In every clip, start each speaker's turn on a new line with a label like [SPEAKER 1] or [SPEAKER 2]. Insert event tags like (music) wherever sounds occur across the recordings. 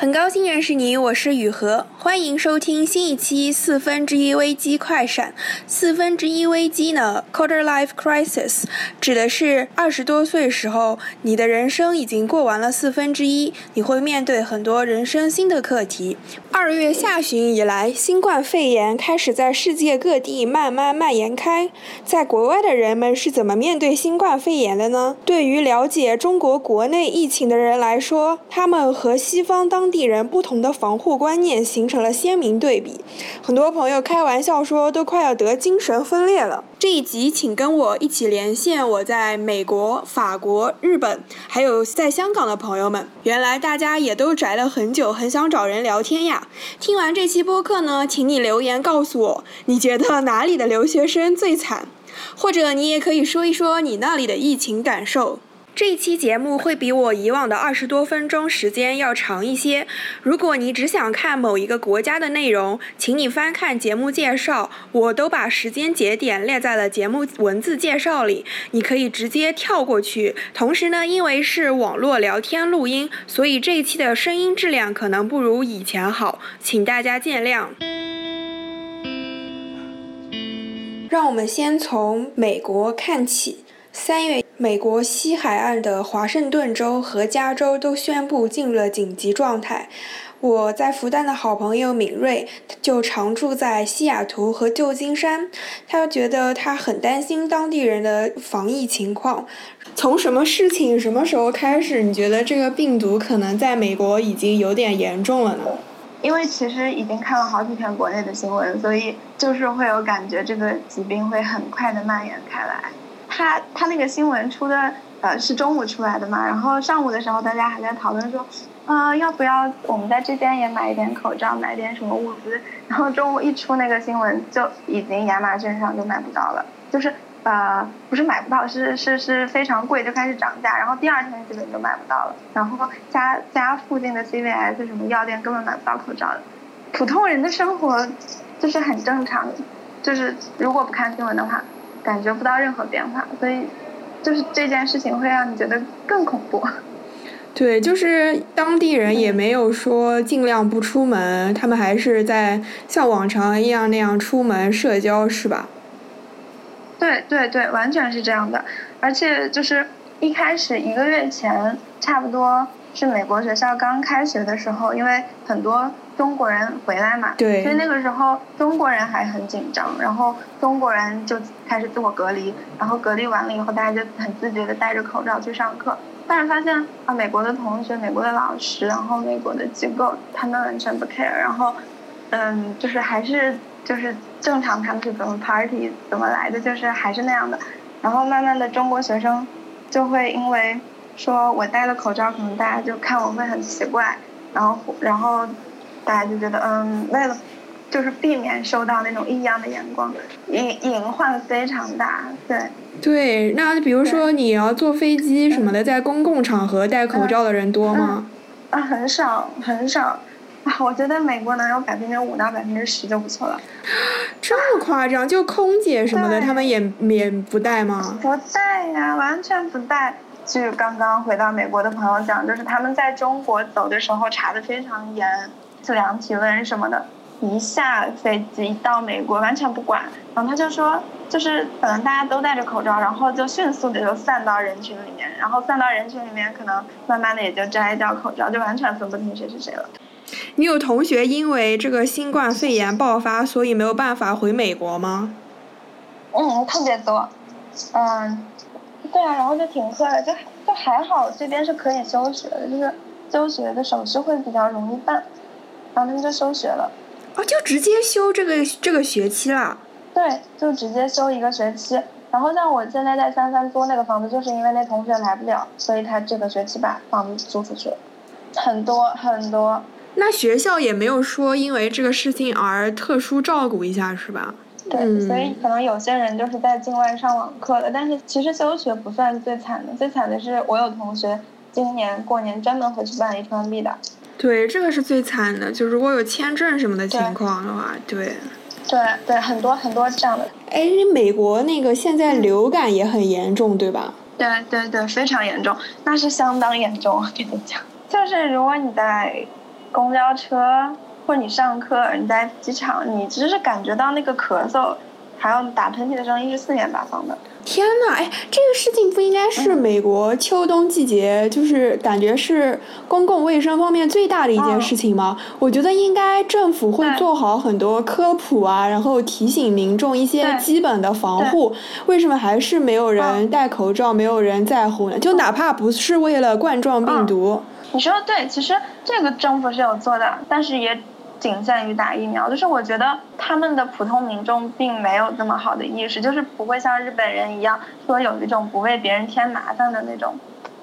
[SPEAKER 1] 很高兴认识你，我是雨禾，欢迎收听新一期四分之一危机快闪。四分之一危机呢，quarter life crisis，指的是二十多岁时候，你的人生已经过完了四分之一，你会面对很多人生新的课题。二月下旬以来，新冠肺炎开始在世界各地慢慢蔓延开。在国外的人们是怎么面对新冠肺炎的呢？对于了解中国国内疫情的人来说，他们和西方当地人不同的防护观念形成了鲜明对比，很多朋友开玩笑说都快要得精神分裂了。这一集，请跟我一起连线我在美国、法国、日本，还有在香港的朋友们。原来大家也都宅了很久，很想找人聊天呀。听完这期播客呢，请你留言告诉我，你觉得哪里的留学生最惨？或者你也可以说一说你那里的疫情感受。这一期节目会比我以往的二十多分钟时间要长一些。如果你只想看某一个国家的内容，请你翻看节目介绍，我都把时间节点列在了节目文字介绍里，你可以直接跳过去。同时呢，因为是网络聊天录音，所以这一期的声音质量可能不如以前好，请大家见谅。让我们先从美国看起。三月，美国西海岸的华盛顿州和加州都宣布进入了紧急状态。我在复旦的好朋友敏锐就常住在西雅图和旧金山，他觉得他很担心当地人的防疫情况。从什么事情、什么时候开始，你觉得这个病毒可能在美国已经有点严重了呢？
[SPEAKER 2] 因为其实已经看了好几天国内的新闻，所以就是会有感觉，这个疾病会很快的蔓延开来。他他那个新闻出的呃是中午出来的嘛，然后上午的时候大家还在讨论说，呃要不要我们在这边也买一点口罩，买点什么物资，(laughs) 然后中午一出那个新闻就已经亚马逊上就买不到了，就是呃不是买不到，是是是非常贵就开始涨价，然后第二天基本就买不到了，然后家家附近的 CVS 什么药店根本买不到口罩的，普通人的生活就是很正常，就是如果不看新闻的话。感觉不到任何变化，所以就是这件事情会让你觉得更恐怖。(laughs)
[SPEAKER 1] 对，就是当地人也没有说尽量不出门，他们还是在像往常一样那样出门社交，是吧？
[SPEAKER 2] 对对对，完全是这样的。而且就是一开始一个月前，差不多是美国学校刚开学的时候，因为很多。中国人回来嘛，所以那个时候中国人还很紧张，然后中国人就开始自我隔离，然后隔离完了以后，大家就很自觉的戴着口罩去上课。但是发现啊，美国的同学、美国的老师，然后美国的机构，他们完全不 care，然后，嗯，就是还是就是正常他们是怎么 party 怎么来的，就是还是那样的。然后慢慢的中国学生就会因为说我戴了口罩，可能大家就看我会很奇怪，然后然后。大家就觉得，嗯，为了就是避免受到那种异样的眼光，隐隐患非常大，对。
[SPEAKER 1] 对，那比如说你要坐飞机什么的，在公共场合戴口罩的人多吗？
[SPEAKER 2] 啊，很少，很少。啊，我觉得美国能有百分之五到百分之十就不错了。
[SPEAKER 1] 这么夸张？就空姐什么的，他们也也不戴吗？
[SPEAKER 2] 不戴呀，完全不戴。据刚刚回到美国的朋友讲，就是他们在中国走的时候查的非常严。测量体温什么的，一下飞机到美国完全不管，然后他就说，就是可能大家都戴着口罩，然后就迅速的就散到人群里面，然后散到人群里面，可能慢慢的也就摘掉口罩，就完全分不清谁是谁了。
[SPEAKER 1] 你有同学因为这个新冠肺炎爆发，所以没有办法回美国吗？
[SPEAKER 2] 嗯，特别多，嗯，对啊，然后就停课了，就就还好，这边是可以休学的，就是休学的手续会比较容易办。然后他们就休学了，哦，
[SPEAKER 1] 就直接休这个这个学期了。
[SPEAKER 2] 对，就直接休一个学期。然后像我现在在三三租那个房子，就是因为那同学来不了，所以他这个学期把房子租出去了。很多很多。
[SPEAKER 1] 那学校也没有说因为这个事情而特殊照顾一下是吧？
[SPEAKER 2] 对，所以可能有些人就是在境外上网课的，但是其实休学不算最惨的，最惨的是我有同学今年过年专门回去办 H1B 的。
[SPEAKER 1] 对，这个是最惨的。就如果有签证什么的情况的话，
[SPEAKER 2] 对。对对，很多很多这样的。
[SPEAKER 1] 哎，美国那个现在流感也很严重，对吧？
[SPEAKER 2] 对对对，非常严重，那是相当严重。我跟你讲，就是如果你在公交车，或者你上课，你在机场，你只是感觉到那个咳嗽，还有打喷嚏的声音是四面八方的。
[SPEAKER 1] 天呐，哎，这个事情不应该是美国秋冬季节，就是感觉是公共卫生方面最大的一件事情吗？我觉得应该政府会做好很多科普啊，然后提醒民众一些基本的防护。为什么还是没有人戴口罩，没有人在乎呢？就哪怕不是为了冠状病毒。
[SPEAKER 2] 你说的对，其实这个政府是有做的，但是也。仅限于打疫苗，就是我觉得他们的普通民众并没有那么好的意识，就是不会像日本人一样说有一种不为别人添麻烦的那种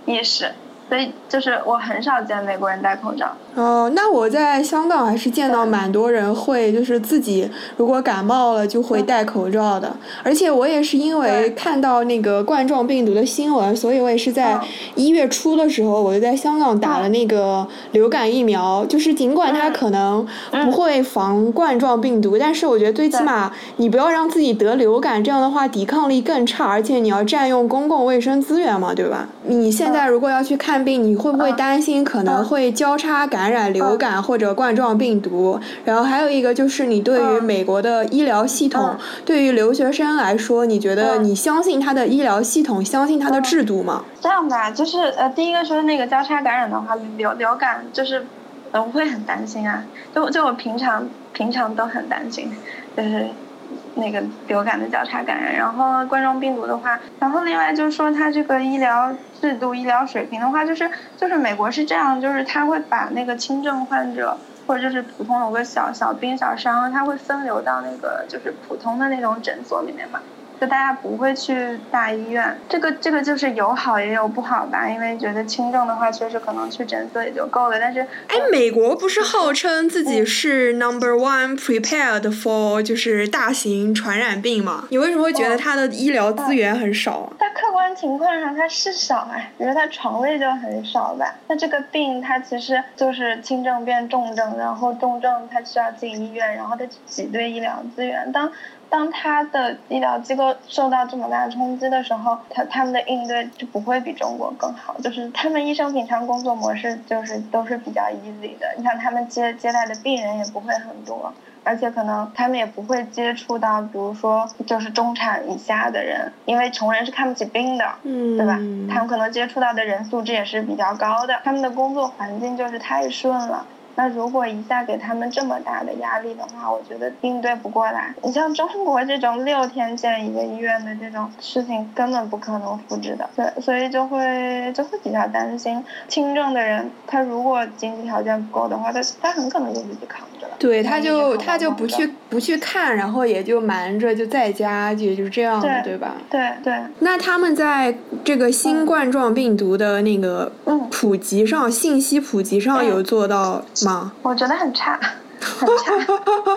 [SPEAKER 2] 意识。所以就是我很少见美国人戴口罩。
[SPEAKER 1] 哦，那我在香港还是见到蛮多人会，就是自己如果感冒了就会戴口罩的。而且我也是因为看到那个冠状病毒的新闻，所以我也是在一月初的时候我就在香港打了那个流感疫苗。就是尽管它可能不会防冠状病毒，但是我觉得最起码你不要让自己得流感，这样的话抵抗力更差，而且你要占用公共卫生资源嘛，对吧？你现在如果要去看。看病你会不会担心可能会交叉感染流感或者冠状病毒？然后还有一个就是你对于美国的医疗系统，对于留学生来说，你觉得你相信他的医疗系统，相信他的制度吗？
[SPEAKER 2] 这样吧，就是呃，第一个说那个交叉感染的话，流流感就是呃我会很担心啊，就就我平常平常都很担心，就是。那个流感的交叉感染，然后冠状病毒的话，然后另外就是说它这个医疗制度、医疗水平的话，就是就是美国是这样，就是他会把那个轻症患者或者就是普通有个小小病小伤，他会分流到那个就是普通的那种诊所里面嘛。就大家不会去大医院，这个这个就是有好也有不好吧，因为觉得轻症的话，确实可能去诊所也就够了。但是，
[SPEAKER 1] 哎，美国不是号称自己是 number one prepared for 就是大型传染病吗？你为什么会觉得它的医疗资源很少？
[SPEAKER 2] 它客观情况上它是少啊，比如它床位就很少吧。那这个病它其实就是轻症变重症，然后重症它需要进医院，然后它挤兑医疗资源。当当他的医疗机构受到这么大的冲击的时候，他他们的应对就不会比中国更好。就是他们医生平常工作模式就是都是比较 easy 的，你像他们接接待的病人也不会很多，而且可能他们也不会接触到，比如说就是中产以下的人，因为穷人是看不起病的，
[SPEAKER 1] 嗯，
[SPEAKER 2] 对吧？他们可能接触到的人素质也是比较高的，他们的工作环境就是太顺了。那如果一下给他们这么大的压力的话，我觉得应对不过来。你像中国这种六天建一个医院的这种事情，根本不可能复制的。对，所以就会就会比较担心轻症的人，他如果经济条件不够的话，他他很可能就自己扛着了。
[SPEAKER 1] 对，他就他就不去不去看，然后也就瞒着就在家，也就这样了，对吧？
[SPEAKER 2] 对对。
[SPEAKER 1] 那他们在这个新冠状病毒的那个普及上，信息普及上有做到。
[SPEAKER 2] 我觉得很差，很差。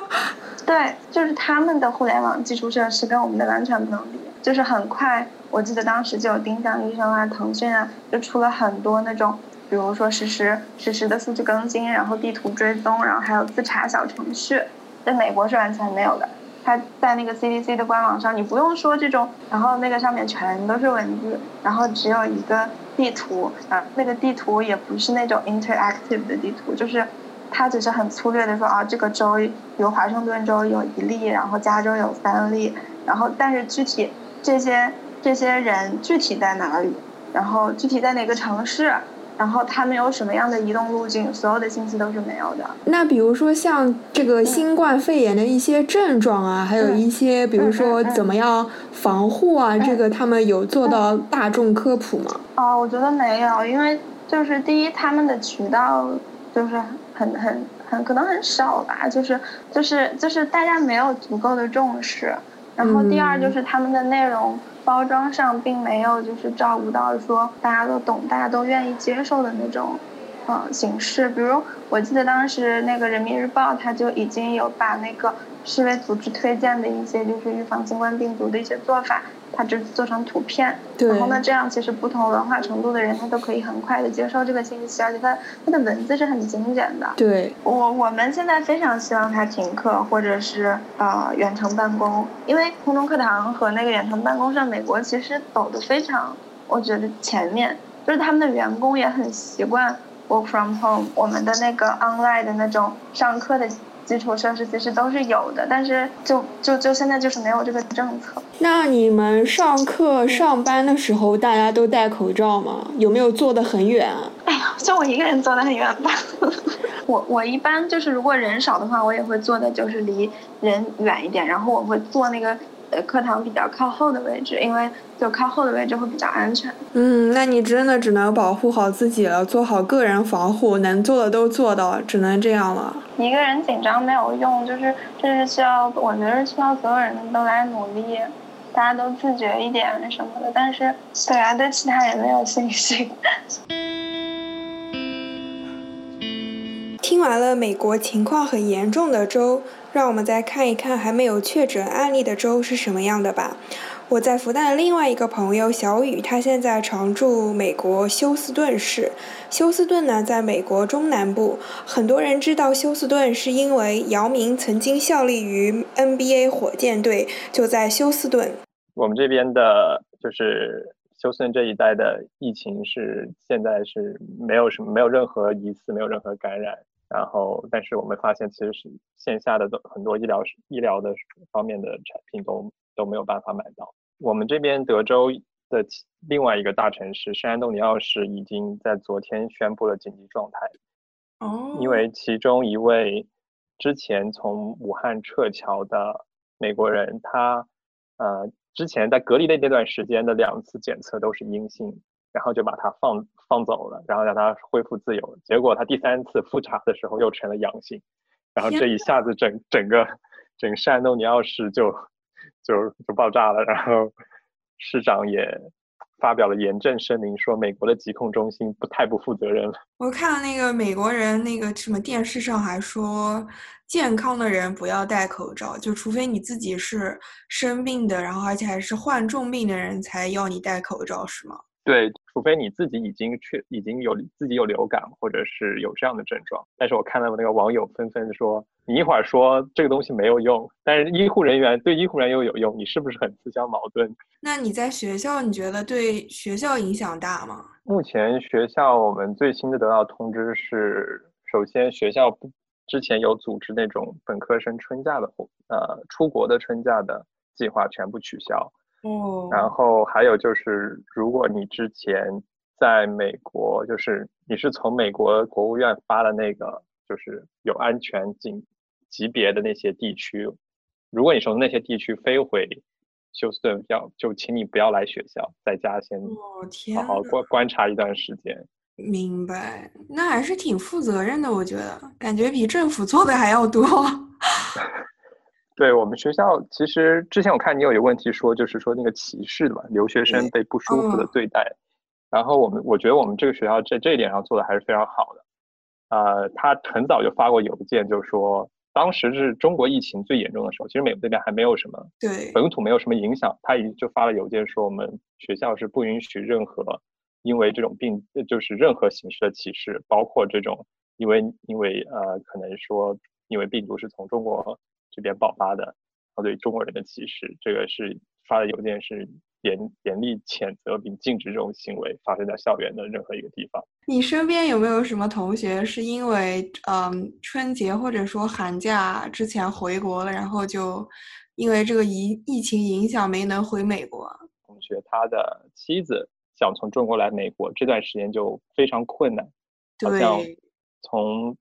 [SPEAKER 2] (laughs) 对，就是他们的互联网基础设施跟我们的完全不能比。就是很快，我记得当时就有丁香医生啊、腾讯啊，就出了很多那种，比如说实时实时的数据更新，然后地图追踪，然后还有自查小程序，在美国是完全没有的。它在那个 CDC 的官网上，你不用说这种，然后那个上面全都是文字，然后只有一个地图啊，那个地图也不是那种 interactive 的地图，就是它只是很粗略的说啊，这个州有华盛顿州有一例，然后加州有三例，然后但是具体这些这些人具体在哪里，然后具体在哪个城市。然后他们有什么样的移动路径，所有的信息都是没有的。
[SPEAKER 1] 那比如说像这个新冠肺炎的一些症状啊，还有一些比如说怎么样防护啊，这个他们有做到大众科普吗？
[SPEAKER 2] 哦，我觉得没有，因为就是第一，他们的渠道就是很很很可能很少吧，就是就是就是大家没有足够的重视。然后第二就是他们的内容。包装上并没有就是照顾到说大家都懂、大家都愿意接受的那种，呃形式。比如我记得当时那个人民日报，它就已经有把那个世卫组织推荐的一些就是预防新冠病毒的一些做法。它就做成图片，然后呢，这样其实不同文化程度的人他都可以很快的接受这个信息，而且它它的文字是很精简的。
[SPEAKER 1] 对，
[SPEAKER 2] 我我们现在非常希望它停课或者是呃远程办公，因为空中课堂和那个远程办公上，美国其实走的非常，我觉得前面就是他们的员工也很习惯 work from home，我们的那个 online 的那种上课的基础设施其实都是有的，但是就就就现在就是没有这个政策。
[SPEAKER 1] 那你们上课上班的时候，大家都戴口罩吗？有没有坐得很远？
[SPEAKER 2] 哎呀，就我一个人坐得很远吧。(laughs) 我我一般就是如果人少的话，我也会坐的就是离人远一点，然后我会坐那个呃课堂比较靠后的位置，因为就靠后的位置会比较安全。
[SPEAKER 1] 嗯，那你真的只能保护好自己了，做好个人防护，能做的都做到，只能这样了。
[SPEAKER 2] 一个人紧张没有用，就是这是需要，我觉得需要所有人都来努力，大家都自觉一点什么的。但是对啊，对其他人没有信心。(laughs)
[SPEAKER 1] 听完了美国情况很严重的州，让我们再看一看还没有确诊案例的州是什么样的吧。我在复旦的另外一个朋友小雨，他现在常驻美国休斯顿市。休斯顿呢，在美国中南部。很多人知道休斯顿，是因为姚明曾经效力于 NBA 火箭队，就在休斯顿。
[SPEAKER 3] 我们这边的就是休斯顿这一带的疫情是现在是没有什么，没有任何疑似，没有任何感染。然后，但是我们发现，其实是线下的都很多医疗医疗的方面的产品都都没有办法买到。我们这边德州的另外一个大城市圣安东尼奥市已经在昨天宣布了紧急状态。
[SPEAKER 1] 哦。
[SPEAKER 3] 因为其中一位之前从武汉撤侨的美国人，他呃之前在隔离的那段时间的两次检测都是阴性。然后就把他放放走了，然后让他恢复自由。结果他第三次复查的时候又成了阳性，然后这一下子整整个整个圣安东尼奥市就就就爆炸了。然后市长也发表了严正声明，说美国的疾控中心不太不负责任了。
[SPEAKER 1] 我看了那个美国人那个什么电视上还说，健康的人不要戴口罩，就除非你自己是生病的，然后而且还是患重病的人才要你戴口罩，是吗？
[SPEAKER 3] 对，除非你自己已经确已经有自己有流感，或者是有这样的症状。但是我看到那个网友纷纷说，你一会儿说这个东西没有用，但是医护人员对医护人员又有用，你是不是很自相矛盾？
[SPEAKER 1] 那你在学校，你觉得对学校影响大吗？
[SPEAKER 3] 目前学校我们最新的得到通知是，首先学校不之前有组织那种本科生春假的活，呃，出国的春假的计划全部取消。
[SPEAKER 1] 哦，
[SPEAKER 3] 然后还有就是，如果你之前在美国，就是你是从美国国务院发的那个，就是有安全警级别的那些地区，如果你从那些地区飞回休斯顿，要就请你不要来学校，在家先好好观观察一段时间。
[SPEAKER 1] 明白，那还是挺负责任的，我觉得，感觉比政府做的还要多。(laughs)
[SPEAKER 3] 对我们学校，其实之前我看你有一个问题说，就是说那个歧视的嘛，留学生被不舒服的对待。然后我们我觉得我们这个学校在这一点上做的还是非常好的。呃，他很早就发过邮件，就说当时是中国疫情最严重的时候，其实美国这边还没有什么
[SPEAKER 1] 对
[SPEAKER 3] 本土没有什么影响，他已经就发了邮件说，我们学校是不允许任何因为这种病，就是任何形式的歧视，包括这种因为因为呃可能说因为病毒是从中国。这边爆发的，然后对中国人的歧视，这个是发的邮件是严严厉谴责并禁止这种行为发生在校园的任何一个地方。
[SPEAKER 1] 你身边有没有什么同学是因为嗯春节或者说寒假之前回国了，然后就因为这个疫疫情影响没能回美国？
[SPEAKER 3] 同学他的妻子想从中国来美国，这段时间就非常困难，好像从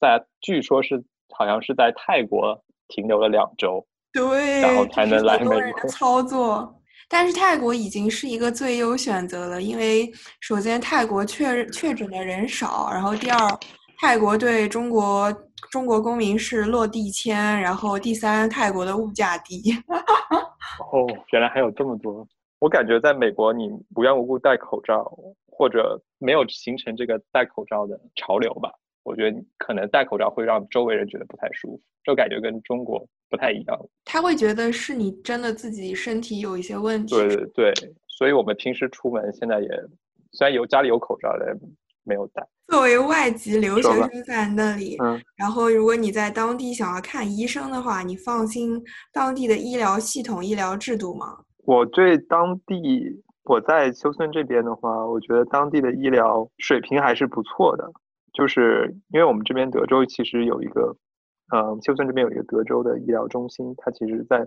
[SPEAKER 3] 在据说是好像是在泰国。停留了两周，
[SPEAKER 1] 对，
[SPEAKER 3] 然后才能来美
[SPEAKER 1] 国操作。但是泰国已经是一个最优选择了，因为首先泰国确确诊的人少，然后第二，泰国对中国中国公民是落地签，然后第三，泰国的物价低。
[SPEAKER 3] 哦，原来还有这么多。我感觉在美国，你无缘无故戴口罩，或者没有形成这个戴口罩的潮流吧。我觉得可能戴口罩会让周围人觉得不太舒服，这感觉跟中国不太一样。
[SPEAKER 1] 他会觉得是你真的自己身体有一些问题。
[SPEAKER 3] 对对对，所以我们平时出门现在也虽然有家里有口罩，但没有戴。
[SPEAKER 1] 作为外籍留学生在那里，嗯，然后如果你在当地想要看医生的话，你放心当地的医疗系统、医疗制度吗？
[SPEAKER 3] 我对当地我在休斯顿这边的话，我觉得当地的医疗水平还是不错的。就是因为我们这边德州其实有一个，呃，休斯顿这边有一个德州的医疗中心，它其实在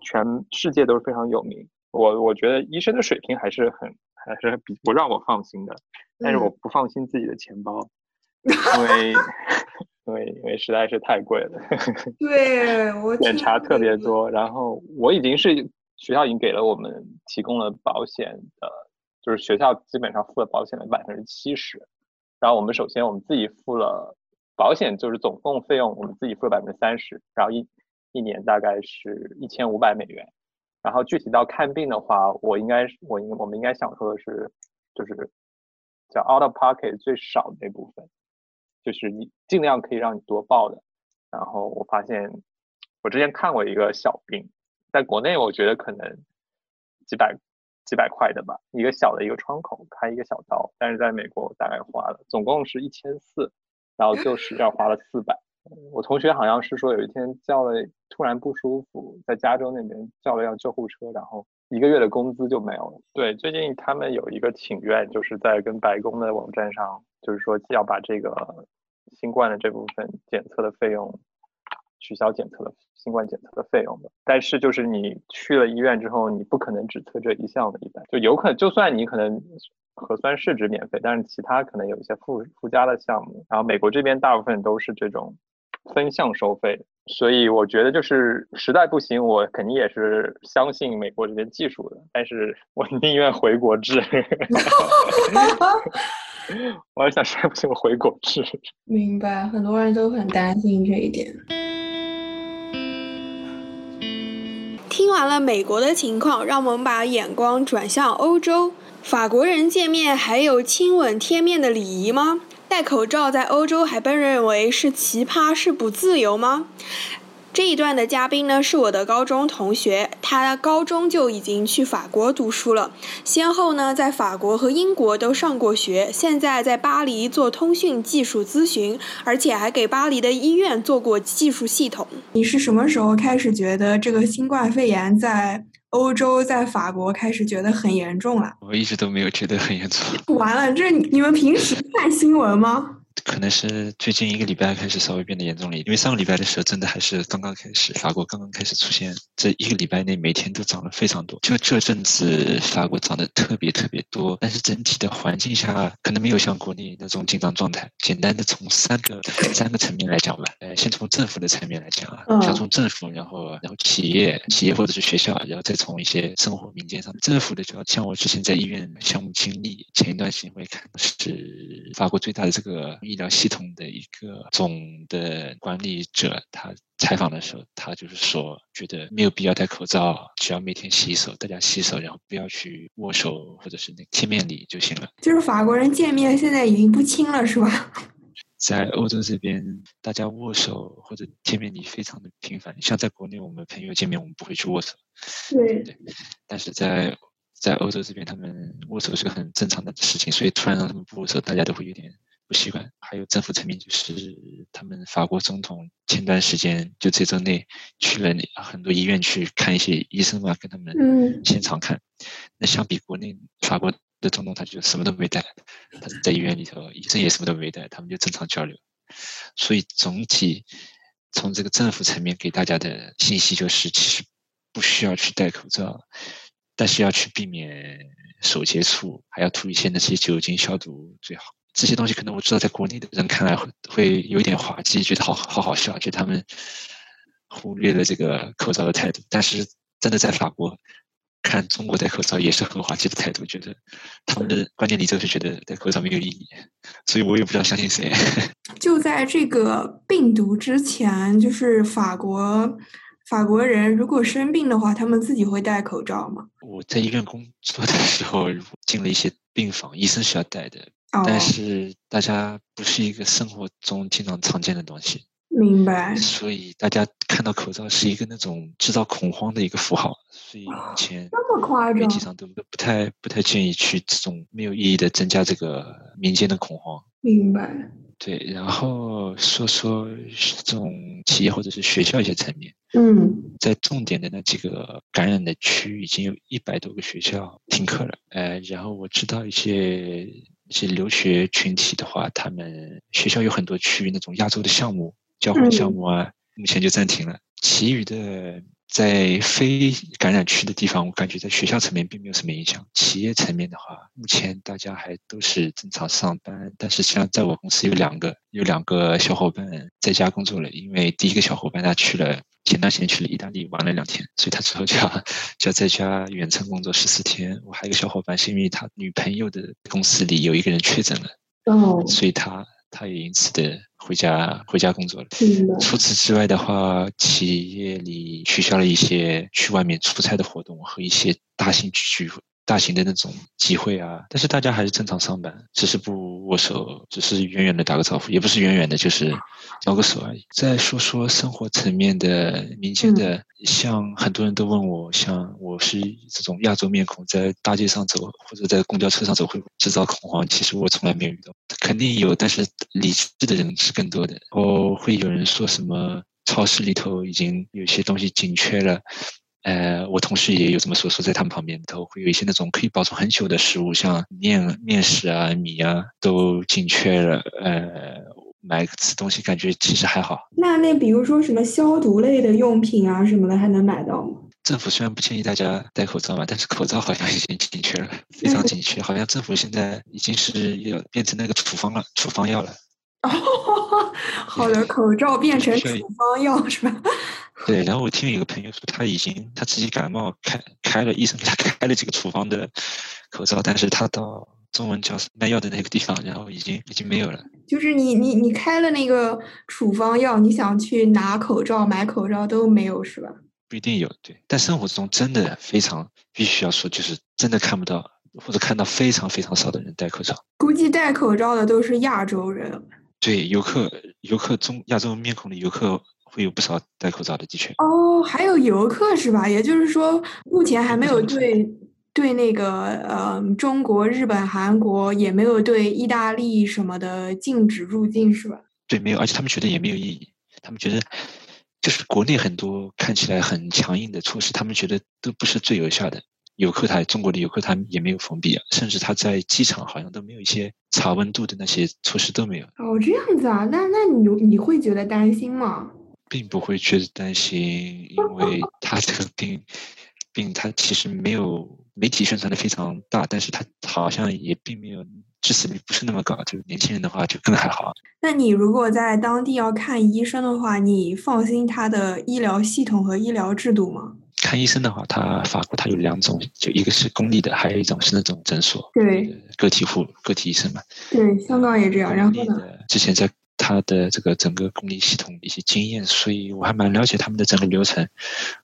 [SPEAKER 3] 全世界都是非常有名。我我觉得医生的水平还是很还是比不让我放心的，但是我不放心自己的钱包，(laughs) 因为因为因为实在是太贵了。(laughs)
[SPEAKER 1] 对我
[SPEAKER 3] 检查特别多，然后我已经是学校已经给了我们提供了保险的，就是学校基本上付了保险的百分之七十。然后我们首先我们自己付了保险，就是总共费用我们自己付了百分之三十，然后一一年大概是一千五百美元。然后具体到看病的话，我应该我应我们应该想说的是，就是叫 out of pocket 最少的那部分，就是你尽量可以让你多报的。然后我发现我之前看过一个小病，在国内我觉得可能几百。几百块的吧，一个小的一个窗口开一个小刀，但是在美国大概花了总共是一千四，然后就是要花了四百。我同学好像是说有一天叫了突然不舒服，在加州那边叫了辆救护车，然后一个月的工资就没有了。对，最近他们有一个请愿，就是在跟白宫的网站上，就是说要把这个新冠的这部分检测的费用。取消检测的新冠检测的费用的，但是就是你去了医院之后，你不可能只测这一项的，一般就有可能，就算你可能核酸试纸免费，但是其他可能有一些附附加的项目。然后美国这边大部分都是这种分项收费，所以我觉得就是实在不行，我肯定也是相信美国这边技术的，但是我宁愿回国治。(laughs) 我还想实在不行我回国治。
[SPEAKER 1] 明白，很多人都很担心这一点。听完了美国的情况，让我们把眼光转向欧洲。法国人见面还有亲吻贴面的礼仪吗？戴口罩在欧洲还被认为是奇葩，是不自由吗？这一段的嘉宾呢是我的高中同学，他高中就已经去法国读书了，先后呢在法国和英国都上过学，现在在巴黎做通讯技术咨询，而且还给巴黎的医院做过技术系统。你是什么时候开始觉得这个新冠肺炎在欧洲、在法国开始觉得很严重了？
[SPEAKER 4] 我一直都没有觉得很严重。
[SPEAKER 1] 完了，这你们平时看新闻吗？
[SPEAKER 4] 可能是最近一个礼拜开始稍微变得严重了，因为上个礼拜的时候真的还是刚刚开始，法国刚刚开始出现，这一个礼拜内每天都涨了非常多。就这阵子法国涨得特别特别多，但是整体的环境下可能没有像国内那种紧张状态。简单的从三个三个层面来讲吧，呃，先从政府的层面来讲啊，先从政府，然后然后企业企业或者是学校，然后再从一些生活民间上。政府的就要像我之前在医院项目经历，前一段时间会看是法国最大的这个。医疗系统的一个总的管理者，他采访的时候，他就是说，觉得没有必要戴口罩，只要每天洗手，大家洗手，然后不要去握手或者是那见面礼就行了。
[SPEAKER 1] 就是法国人见面现在已经不亲了，是吧？(laughs)
[SPEAKER 4] 在欧洲这边，大家握手或者见面礼非常的频繁。像在国内，我们朋友见面，我们不会去握手。
[SPEAKER 1] 对。
[SPEAKER 4] 但是在在欧洲这边，他们握手是个很正常的事情，所以突然让他们不握手，大家都会有点。不习惯，还有政府层面，就是他们法国总统前段时间就这周内去了很多医院去看一些医生嘛，跟他们现场看。那相比国内，法国的总统他就什么都没带，他在医院里头，医生也什么都没带，他们就正常交流。所以总体从这个政府层面给大家的信息就是，其实不需要去戴口罩，但是要去避免手接触，还要涂一些那些酒精消毒最好。这些东西可能我知道，在国内的人看来会会有一点滑稽，觉得好好好笑，觉得他们忽略了这个口罩的态度。但是真的在法国看中国戴口罩也是很滑稽的态度，觉得他们的观念里就是觉得戴口罩没有意义。所以我也不知道相信谁。
[SPEAKER 1] 就在这个病毒之前，就是法国法国人如果生病的话，他们自己会戴口罩吗？
[SPEAKER 4] 我在医院工作的时候，进了一些病房，医生是要戴的。但是大家不是一个生活中经常常见的东西，
[SPEAKER 1] 明白。
[SPEAKER 4] 所以大家看到口罩是一个那种制造恐慌的一个符号，所以目前
[SPEAKER 1] 这么夸张，
[SPEAKER 4] 媒体上都不太不太建议去这种没有意义的增加这个民间的恐慌。
[SPEAKER 1] 明白。
[SPEAKER 4] 对，然后说说这种企业或者是学校一些层面。
[SPEAKER 1] 嗯，
[SPEAKER 4] 在重点的那几个感染的区，已经有一百多个学校停课了。呃，然后我知道一些。一些留学群体的话，他们学校有很多区域那种亚洲的项目、交换项目啊，目前就暂停了。其余的。在非感染区的地方，我感觉在学校层面并没有什么影响。企业层面的话，目前大家还都是正常上班。但是像在我公司有两个有两个小伙伴在家工作了，因为第一个小伙伴他去了前段时间去了意大利玩了两天，所以他之后就要就要在家远程工作十四天。我还有一个小伙伴是因为他女朋友的公司里有一个人确诊了，哦，所以他。他也因此的回家回家工作了。除此之外的话，企业里取消了一些去外面出差的活动和一些大型聚会。大型的那种集会啊，但是大家还是正常上班，只是不握手，只是远远的打个招呼，也不是远远的，就是招个手而已。再说说生活层面的民间的，像很多人都问我，像我是这种亚洲面孔，在大街上走或者在公交车上走会制造恐慌，其实我从来没有遇到，肯定有，但是理智的人是更多的。哦，会有人说什么超市里头已经有些东西紧缺了。呃，我同事也有这么说，说在他们旁边都会有一些那种可以保存很久的食物，像面、面食啊、米啊，都紧缺了。呃，买吃东西感觉其实还好。
[SPEAKER 1] 那那比如说什么消毒类的用品啊什么的，还能买到吗？
[SPEAKER 4] 政府虽然不建议大家戴口罩嘛，但是口罩好像已经紧缺了，非常 (laughs) 紧缺。好像政府现在已经是要变成那个处方了，处方药了。
[SPEAKER 1] 哦，(laughs) 好的，口罩变成 (laughs) 处方药是吧？
[SPEAKER 4] 对，(laughs) 然后我听有个朋友说，他已经他自己感冒开开了，医生给他开了几个处方的口罩，但是他到中文叫卖药的那个地方，然后已经已经没有了。
[SPEAKER 1] 就是你你你开了那个处方药，你想去拿口罩买口罩都没有是吧？
[SPEAKER 4] 不一定有，对，但生活中真的非常必须要说，就是真的看不到或者看到非常非常少的人戴口罩。
[SPEAKER 1] 估计戴口罩的都是亚洲人。
[SPEAKER 4] 对，游客游客中亚洲面孔的游客。会有不少戴口罩的，的确。
[SPEAKER 1] 哦，还有游客是吧？也就是说，目前还没有对对那个呃中国、日本、韩国，也没有对意大利什么的禁止入境是吧？
[SPEAKER 4] 对，没有，而且他们觉得也没有意义。他们觉得，就是国内很多看起来很强硬的措施，他们觉得都不是最有效的。游客他中国的游客他也没有封闭啊，甚至他在机场好像都没有一些查温度的那些措施都没有。
[SPEAKER 1] 哦，这样子啊？那那你你会觉得担心吗？
[SPEAKER 4] 并不会觉得担心，因为 (laughs) 他这个病，病他其实没有媒体宣传的非常大，但是他好像也并没有致死率不是那么高，就是年轻人的话就更还好。
[SPEAKER 1] 那你如果在当地要看医生的话，你放心他的医疗系统和医疗制度吗？
[SPEAKER 4] 看医生的话，他法国他有两种，就一个是公立的，还有一种是那种诊所，
[SPEAKER 1] 对，
[SPEAKER 4] 个体户、个体医生嘛。
[SPEAKER 1] 对，香港也这样。然后呢？
[SPEAKER 4] 之前在。他的这个整个公立系统一些经验，所以我还蛮了解他们的整个流程。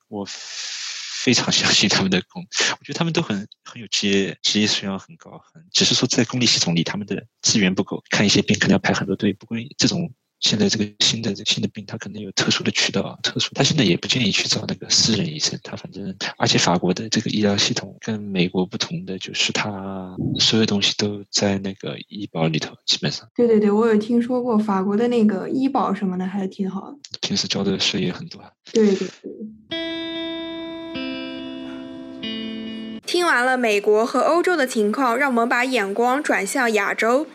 [SPEAKER 4] 我非常相信他们的工，(laughs) 我觉得他们都很很有职业职业素养很高，只是说在公立系统里他们的资源不够，看一些病可能要排很多队。不过这种。现在这个新的这新的病，他可能有特殊的渠道，特殊。他现在也不建议去找那个私人医生，他反正，而且法国的这个医疗系统跟美国不同的，就是他所有东西都在那个医保里头，基本上。
[SPEAKER 1] 对对对，我有听说过法国的那个医保什么的，还是挺好的。
[SPEAKER 4] 平时交的税也很多。
[SPEAKER 1] 对对对。
[SPEAKER 5] 听完了美国和欧洲的情况，让我们把眼光转向亚洲。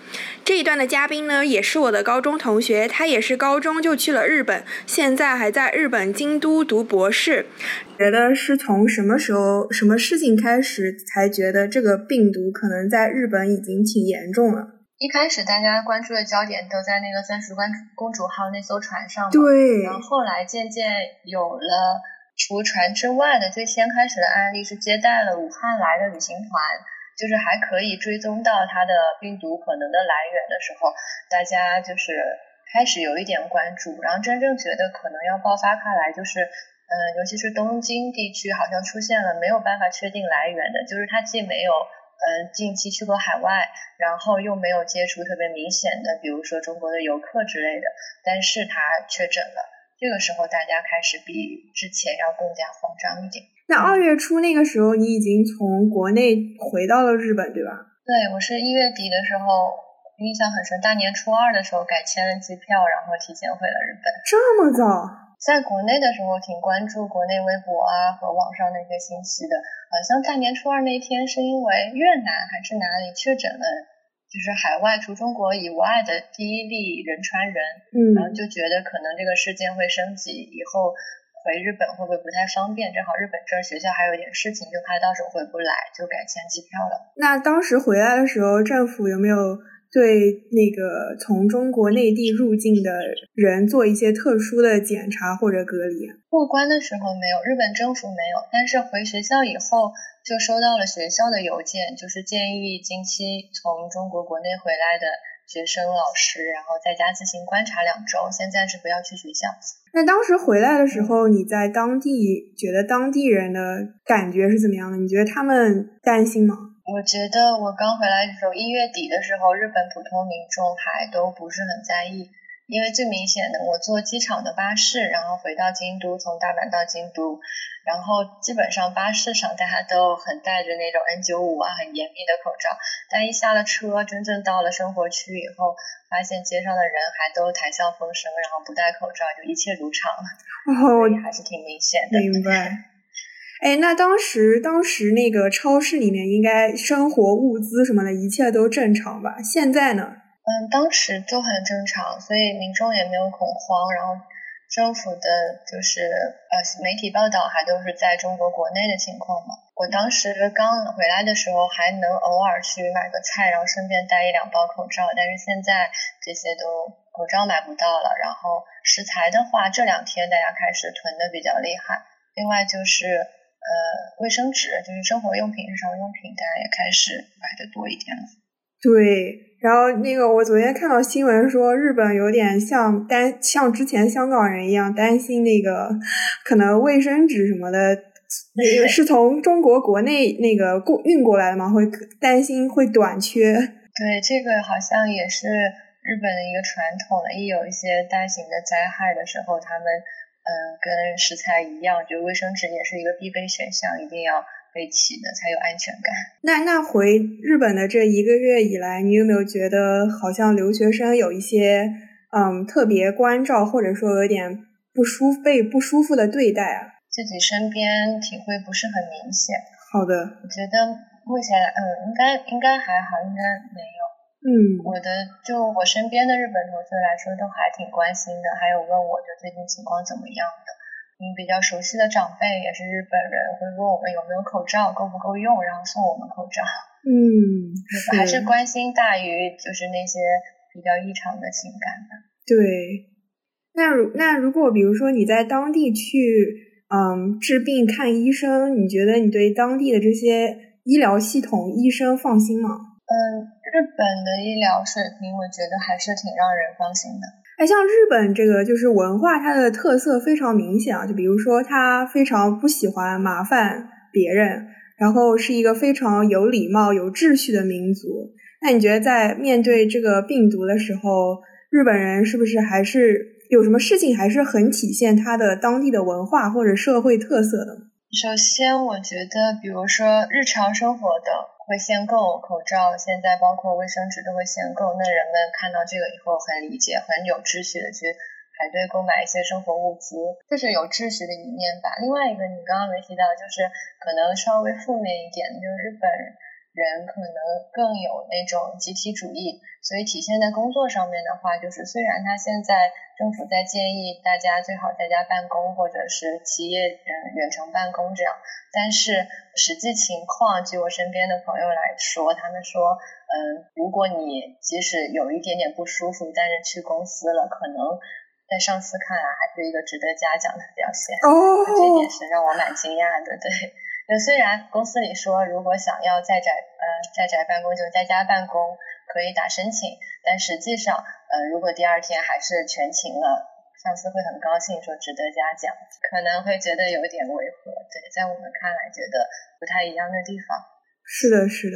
[SPEAKER 5] 这一段的嘉宾呢，也是我的高中同学，他也是高中就去了日本，现在还在日本京都读博士。觉得是从什么时候、什么事情开始，才觉得这个病毒可能在日本已经挺严重了？
[SPEAKER 6] 一开始大家关注的焦点都在那个钻石公公主号那艘船上，
[SPEAKER 1] 对。
[SPEAKER 6] 然后后来渐渐有了。除船之外的最先开始的案例是接待了武汉来的旅行团，就是还可以追踪到它的病毒可能的来源的时候，大家就是开始有一点关注，然后真正觉得可能要爆发开来，就是嗯，尤其是东京地区好像出现了没有办法确定来源的，就是它既没有嗯近期去过海外，然后又没有接触特别明显的，比如说中国的游客之类的，但是他确诊了。这个时候，大家开始比之前要更加慌张一点。
[SPEAKER 1] 那二月初那个时候，你已经从国内回到了日本，对吧？
[SPEAKER 6] 对，我是一月底的时候，印象很深。大年初二的时候改签了机票，然后提前回了日本。
[SPEAKER 1] 这么早？
[SPEAKER 6] 在国内的时候挺关注国内微博啊和网上那些信息的。好像大年初二那天是因为越南还是哪里确诊了就是海外除中国以外的第一例人传人，
[SPEAKER 5] 嗯，
[SPEAKER 6] 然后就觉得可能这个事件会升级，以后回日本会不会不太方便？正好日本这儿学校还有点事情，就怕到时候回不来，就改签机票了。
[SPEAKER 5] 那当时回来的时候，政府有没有？对那个从中国内地入境的人做一些特殊的检查或者隔离。
[SPEAKER 6] 过关的时候没有，日本政府没有，但是回学校以后就收到了学校的邮件，就是建议近期从中国国内回来的学生、老师，然后在家自行观察两周，先暂时不要去学校。
[SPEAKER 5] 那当时回来的时候，你在当地觉得当地人的感觉是怎么样的？你觉得他们担心吗？
[SPEAKER 6] 我觉得我刚回来的时候，一月底的时候，日本普通民众还都不是很在意，因为最明显的，我坐机场的巴士，然后回到京都，从大阪到京都，然后基本上巴士上大家都很戴着那种 N95 啊，很严密的口罩，但一下了车，真正到了生活区以后，发现街上的人还都谈笑风生，然后不戴口罩，就一切如常，(laughs) 所以还是挺明显的。
[SPEAKER 5] 明白。哎，那当时当时那个超市里面应该生活物资什么的一切都正常吧？现在呢？
[SPEAKER 6] 嗯，当时都很正常，所以民众也没有恐慌。然后政府的就是呃媒体报道还都是在中国国内的情况嘛。我当时刚回来的时候还能偶尔去买个菜，然后顺便带一两包口罩。但是现在这些都口罩买不到了。然后食材的话，这两天大家开始囤的比较厉害。另外就是。呃，卫生纸就是生活用品、日常用品，大家也开始买的多一点了。
[SPEAKER 5] 对，然后那个我昨天看到新闻说，日本有点像担像之前香港人一样担心那个可能卫生纸什么的，那个是从中国国内那个过运过来的嘛？会担心会短缺。
[SPEAKER 6] 对，这个好像也是日本的一个传统了。一有一些大型的灾害的时候，他们。嗯，跟食材一样，就卫生纸也是一个必备选项，一定要备齐的才有安全感。
[SPEAKER 5] 那那回日本的这一个月以来，你有没有觉得好像留学生有一些嗯特别关照，或者说有点不舒服、被不舒服的对待啊？
[SPEAKER 6] 自己身边体会不是很明显。
[SPEAKER 5] 好的，
[SPEAKER 6] 我觉得目前嗯应该应该还好，应该没有。
[SPEAKER 5] 嗯，
[SPEAKER 6] 我的就我身边的日本同学来说，都还挺关心的，还有问我就最近情况怎么样的。嗯，比较熟悉的长辈也是日本人，会问我们有没有口罩，够不够用，然后送我们口罩。(laughs)
[SPEAKER 5] 嗯，
[SPEAKER 6] 还是关心大于就是那些比较异常的情感的。
[SPEAKER 5] 对，那如那如果比如说你在当地去嗯治病看医生，你觉得你对当地的这些医疗系统医生放心吗？
[SPEAKER 6] 嗯，日本的医疗水平，我觉得还是挺让人放心的。
[SPEAKER 5] 哎，像日本这个就是文化，它的特色非常明显啊。就比如说，他非常不喜欢麻烦别人，然后是一个非常有礼貌、有秩序的民族。那你觉得在面对这个病毒的时候，日本人是不是还是有什么事情还是很体现他的当地的文化或者社会特色的？
[SPEAKER 6] 首先，我觉得，比如说日常生活的。会限购口罩，现在包括卫生纸都会限购。那人们看到这个以后很理解，很有秩序的去排队购买一些生活物资，这是有秩序的一面吧。另外一个，你刚刚没提到，就是可能稍微负面一点，就是日本人可能更有那种集体主义。所以体现在工作上面的话，就是虽然他现在政府在建议大家最好在家办公，或者是企业嗯远程办公这样，但是实际情况，据我身边的朋友来说，他们说，嗯，如果你即使有一点点不舒服，但是去公司了，可能在上司看来还是一个值得嘉奖的表现。
[SPEAKER 5] 哦，
[SPEAKER 6] 这点是让我蛮惊讶的。对，就虽然公司里说，如果想要在宅呃在宅办公，就在家办公。可以打申请，但实际上，呃，如果第二天还是全勤了，上司会很高兴，说值得嘉奖，可能会觉得有点违和。对，在我们看来，觉得不太一样的地方。
[SPEAKER 5] 是的，是的，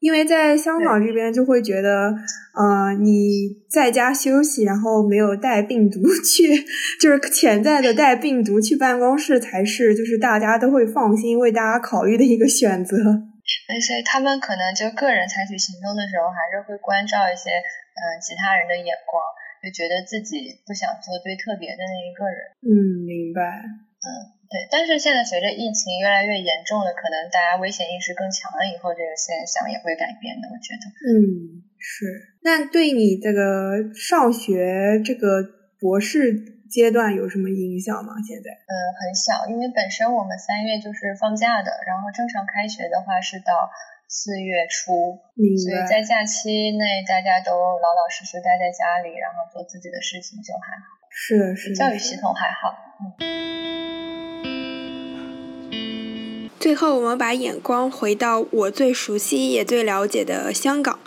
[SPEAKER 5] 因为在香港这边就会觉得，呃，你在家休息，然后没有带病毒 (laughs) 去，就是潜在的带病毒去办公室，才是就是大家都会放心为大家考虑的一个选择。
[SPEAKER 6] 所以他们可能就个人采取行动的时候，还是会关照一些嗯其他人的眼光，就觉得自己不想做最特别的那一个人。
[SPEAKER 5] 嗯，明白。
[SPEAKER 6] 嗯，对。但是现在随着疫情越来越严重了，可能大家危险意识更强了以后，这个现象也会改变的。我觉得。
[SPEAKER 5] 嗯。
[SPEAKER 1] 是，那对你这个上学这个博士阶段有什么影响吗？现在？
[SPEAKER 6] 嗯，很小，因为本身我们三月就是放假的，然后正常开学的话是到四月初，所以在假期内大家都老老实实待在家里，然后做自己的事情就还好。
[SPEAKER 1] 是是，
[SPEAKER 6] 教育系统还好。
[SPEAKER 1] 嗯。最后，我们把眼光回到我最熟悉也最了解的香港。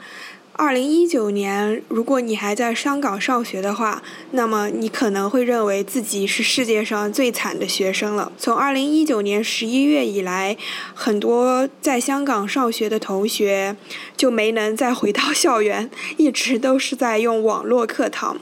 [SPEAKER 1] 二零一九年，如果你还在香港上学的话，那么你可能会认为自己是世界上最惨的学生了。从二零一九年十一月以来，很多在香港上学的同学就没能再回到校园，一直都是在用网络课堂。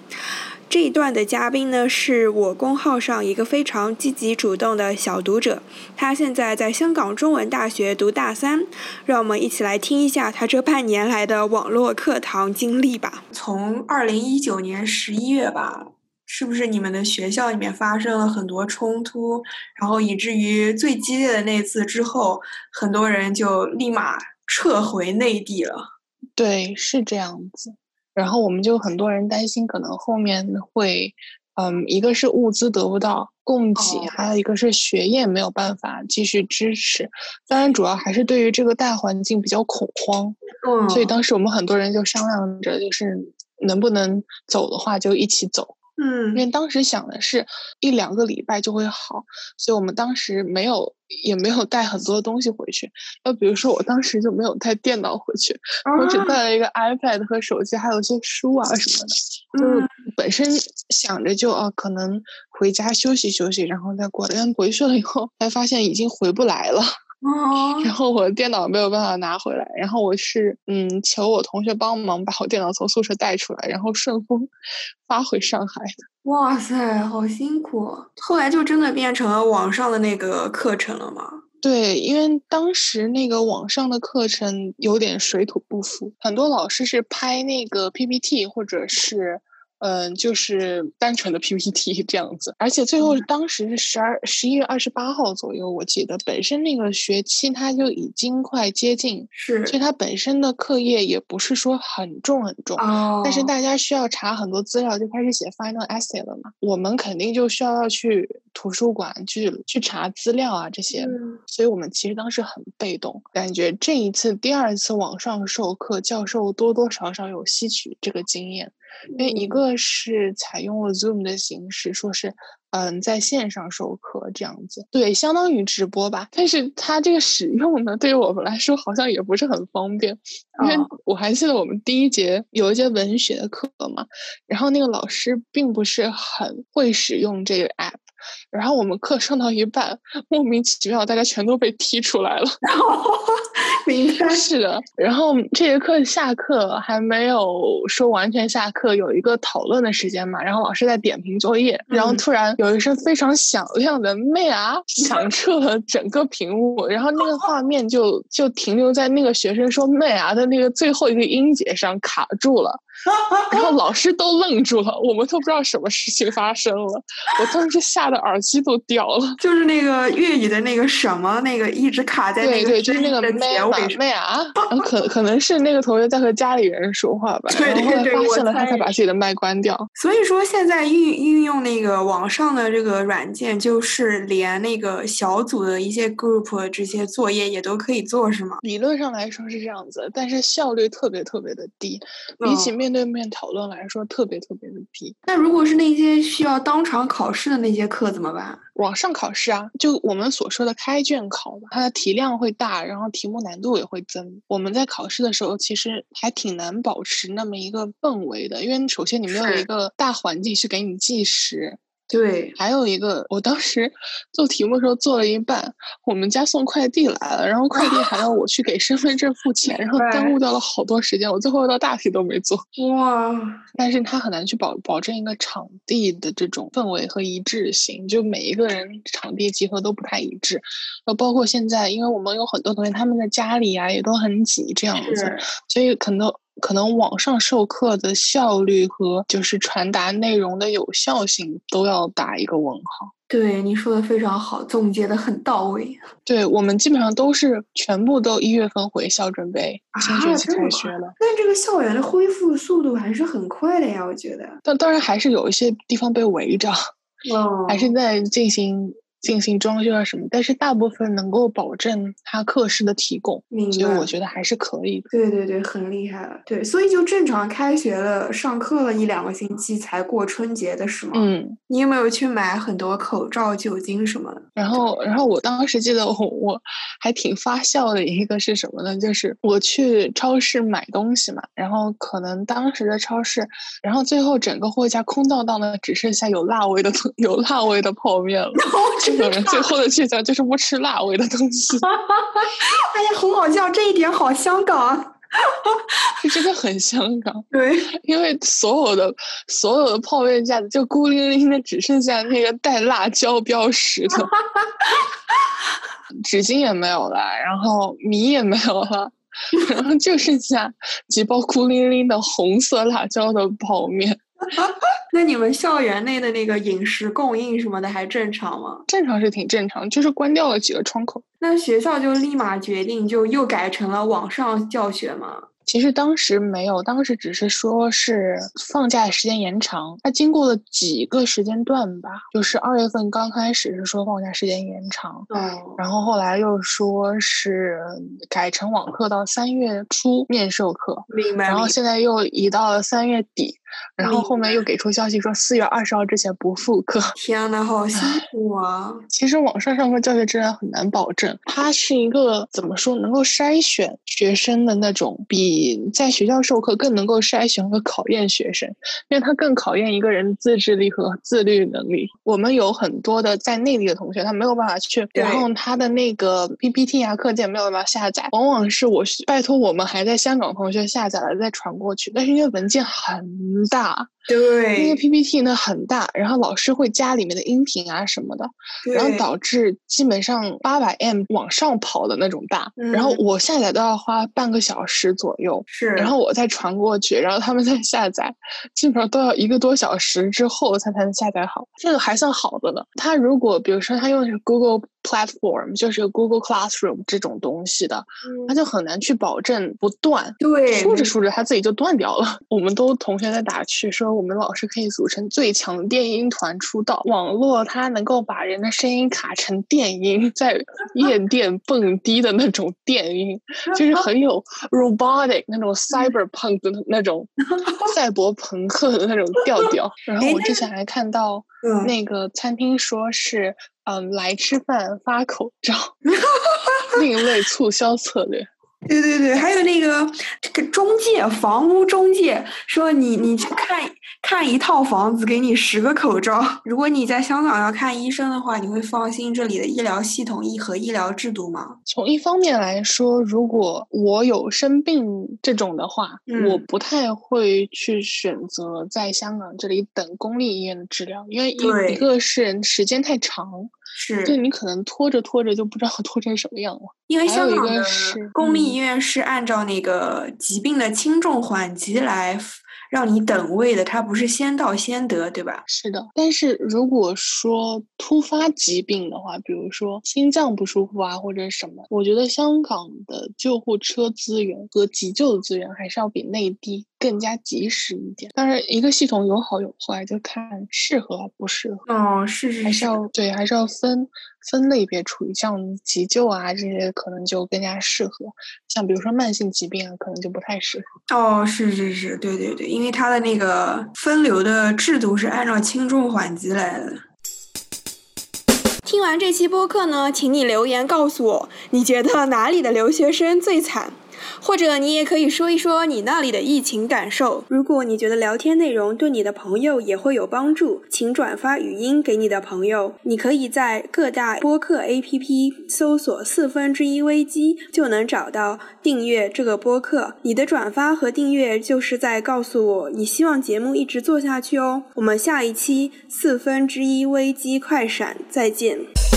[SPEAKER 1] 这一段的嘉宾呢，是我公号上一个非常积极主动的小读者，他现在在香港中文大学读大三，让我们一起来听一下他这半年来的网络课堂经历吧。从二零一九年十一月吧，是不是你们的学校里面发生了很多冲突，然后以至于最激烈的那次之后，很多人就立马撤回内地了？
[SPEAKER 7] 对，是这样子。然后我们就很多人担心，可能后面会，嗯，一个是物资得不到供给，还有一个是学业没有办法继续支持。当然，主要还是对于这个大环境比较恐慌。嗯，所以当时我们很多人就商量着，就是能不能走的话就一起走。
[SPEAKER 1] 嗯，
[SPEAKER 7] 因为当时想的是一两个礼拜就会好，所以我们当时没有也没有带很多东西回去。那比如说我当时就没有带电脑回去，(laughs) 我只带了一个 iPad 和手机，还有一些书啊什么的。(laughs) 就是本身想着就啊，可能回家休息休息，然后再过来。但回去了以后，才发现已经回不来了。
[SPEAKER 1] 哦，
[SPEAKER 7] 然后我的电脑没有办法拿回来，然后我是嗯求我同学帮忙把我电脑从宿舍带出来，然后顺丰发回上海的。
[SPEAKER 1] 哇塞，好辛苦！后来就真的变成了网上的那个课程了吗？
[SPEAKER 7] 对，因为当时那个网上的课程有点水土不服，很多老师是拍那个 PPT 或者是。嗯，就是单纯的 PPT 这样子，而且最后当时是十二十一月二十八号左右，我记得本身那个学期它就已经快接近，
[SPEAKER 1] 是，
[SPEAKER 7] 所以它本身的课业也不是说很重很重，哦，但是大家需要查很多资料，就开始写 final essay 了嘛，我们肯定就需要要去图书馆去去查资料啊这些，所以我们其实当时很被动，感觉这一次第二次网上授课，教授多多少少有吸取这个经验。因为一个是采用了 Zoom 的形式，说是嗯在线上授课这样子，对，相当于直播吧。但是它这个使用呢，对于我们来说好像也不是很方便。因为我还记得我们第一节有一节文学的课嘛，然后那个老师并不是很会使用这个 app。然后我们课上到一半，莫名其妙大家全都被踢出来了。(laughs)
[SPEAKER 1] 明白
[SPEAKER 7] 是的。然后这节课下课还没有说完全下课，有一个讨论的时间嘛。然后老师在点评作业，然后突然有一声非常响亮的“妹啊”，响彻了整个屏幕。然后那个画面就就停留在那个学生说“妹啊”的那个最后一个音节上卡住了。然后老师都愣住了，我们都不知道什么事情发生了。我当时吓得耳机都掉了。
[SPEAKER 1] 就是那个粤语的那个什么，那个一直卡在那
[SPEAKER 7] 个就是那个妹啊，(laughs) 可可能是那个同学在和家里人说话吧。
[SPEAKER 1] 对对对，
[SPEAKER 7] 发现了他才把自己的麦关掉。
[SPEAKER 1] 所以说现在运运用那个网上的这个软件，就是连那个小组的一些 group 这些作业也都可以做，是吗？
[SPEAKER 7] 理论上来说是这样子，但是效率特别特别的低，比起面。面对面讨论来说，特别特别的低。
[SPEAKER 1] 那如果是那些需要当场考试的那些课怎么办？
[SPEAKER 7] 网上考试啊，就我们所说的开卷考，它的题量会大，然后题目难度也会增。我们在考试的时候，其实还挺难保持那么一个氛围的，因为首先你没有一个大环境去给你计时。
[SPEAKER 1] 对，
[SPEAKER 7] 还有一个，我当时做题目的时候做了一半，我们家送快递来了，然后快递还要我去给身份证付钱，然后耽误掉了好多时间，我最后一道大题都没做。
[SPEAKER 1] 哇！
[SPEAKER 7] 但是他很难去保保证一个场地的这种氛围和一致性，就每一个人场地集合都不太一致。呃，包括现在，因为我们有很多同学，他们的家里啊也都很挤，这样子，所以可能。可能网上授课的效率和就是传达内容的有效性都要打一个问号。
[SPEAKER 1] 对你说的非常好，总结的很到位。
[SPEAKER 7] 对我们基本上都是全部都一月份回校准备新学期开学了。
[SPEAKER 1] 但这个校园的恢复速度还是很快的呀，我觉得。
[SPEAKER 7] 但当然还是有一些地方被围着，(laughs) 还是在进行。进行装修啊什么，但是大部分能够保证他课时的提供，所以我觉得还是可以的。
[SPEAKER 1] 对对对，很厉害了。对，所以就正常开学了，上课了一两个星期才过春节的是吗？
[SPEAKER 7] 嗯。
[SPEAKER 1] 你有没有去买很多口罩、酒精什么的？
[SPEAKER 7] 然后，然后我当时记得我我还挺发笑的一个是什么呢？就是我去超市买东西嘛，然后可能当时的超市，然后最后整个货架空荡荡的，只剩下有辣味的有辣味的泡面了。(laughs) 有人最后的倔强就是不吃辣味的东西。(laughs)
[SPEAKER 1] 哎呀，很好笑，这一点好香港，
[SPEAKER 7] 真的很香港。(laughs)
[SPEAKER 1] 对，
[SPEAKER 7] 因为所有的所有的泡面架子就孤零零的，只剩下那个带辣椒标识的，(laughs) 纸巾也没有了，然后米也没有了，然后就剩下几包孤零零的红色辣椒的泡面。(laughs)
[SPEAKER 1] 那你们校园内的那个饮食供应什么的还正常吗？
[SPEAKER 7] 正常是挺正常，就是关掉了几个窗口。
[SPEAKER 1] 那学校就立马决定就又改成了网上教学吗？
[SPEAKER 7] 其实当时没有，当时只是说是放假时间延长。它经过了几个时间段吧，就是二月份刚开始是说放假时间延长，
[SPEAKER 1] 嗯，
[SPEAKER 7] 然后后来又说是改成网课到三月初面授课，
[SPEAKER 1] 明白。
[SPEAKER 7] 然后现在又移到了三月底。然后后面又给出消息说四月二十号之前不复课。(laughs)
[SPEAKER 1] 天呐，好辛苦啊！
[SPEAKER 7] 其实网上上课教学质量很难保证，它是一个怎么说能够筛选学生的那种，比在学校授课更能够筛选和考验学生，因为它更考验一个人自制力和自律能力。我们有很多的在内地的同学，他没有办法去，然后他的那个 PPT 啊课件没有办法下载，往往是我拜托我们还在香港同学下载了再传过去，但是因为文件很。大，
[SPEAKER 1] 对，
[SPEAKER 7] 那个 PPT 呢很大，然后老师会加里面的音频啊什么的，然后导致基本上八百 M 往上跑的那种大，然后我下载都要花半个小时左右，
[SPEAKER 1] 是，
[SPEAKER 7] 然后我再传过去，然后他们再下载，基本上都要一个多小时之后才才能下载好，这个还算好的了。他如果比如说他用的是 Google。Platform 就是 Google Classroom 这种东西的，它就很难去保证不断。
[SPEAKER 1] 对，
[SPEAKER 7] 输着输着它自己就断掉了。(laughs) 我们都同学在打趣说，我们老师可以组成最强电音团出道。网络它能够把人的声音卡成电音，在夜店蹦迪的那种电音，(laughs) 就是很有 robotic 那种 cyberpunk 的那种 (laughs) 赛博朋克的那种调调。(laughs) 然后我之前还看到那个餐厅说是。嗯，来吃饭发口罩，另类促销策略。
[SPEAKER 1] 对对对，还有那个这个中介，房屋中介说你你去看看一套房子，给你十个口罩。如果你在香港要看医生的话，你会放心这里的医疗系统和医疗制度吗？
[SPEAKER 7] 从一方面来说，如果我有生病这种的话，我不太会去选择在香港这里等公立医院的治疗，因为一一个是时间太长。
[SPEAKER 1] 是，
[SPEAKER 7] 对你可能拖着拖着就不知道 (laughs) 拖成什么样了。
[SPEAKER 1] 因为香港的公立
[SPEAKER 7] 医
[SPEAKER 1] 院是按照那个疾病的轻重缓急来。让你等位的，它不是先到先得，对吧？
[SPEAKER 7] 是的，但是如果说突发疾病的话，比如说心脏不舒服啊，或者什么，我觉得香港的救护车资源和急救的资源还是要比内地更加及时一点。当然，一个系统有好有坏，就看适合不适合。
[SPEAKER 1] 哦，是是，
[SPEAKER 7] 还是要对，还是要分分类别处理。像急救啊这些，可能就更加适合；像比如说慢性疾病啊，可能就不太适合。
[SPEAKER 1] 哦，是是是，对对对。因为它的那个分流的制度是按照轻重缓急来的。听完这期播客呢，请你留言告诉我，你觉得哪里的留学生最惨？或者你也可以说一说你那里的疫情感受。如果你觉得聊天内容对你的朋友也会有帮助，请转发语音给你的朋友。你可以在各大播客 APP 搜索“四分之一危机”，就能找到订阅这个播客。你的转发和订阅就是在告诉我你希望节目一直做下去哦。我们下一期四分之一危机快闪再见。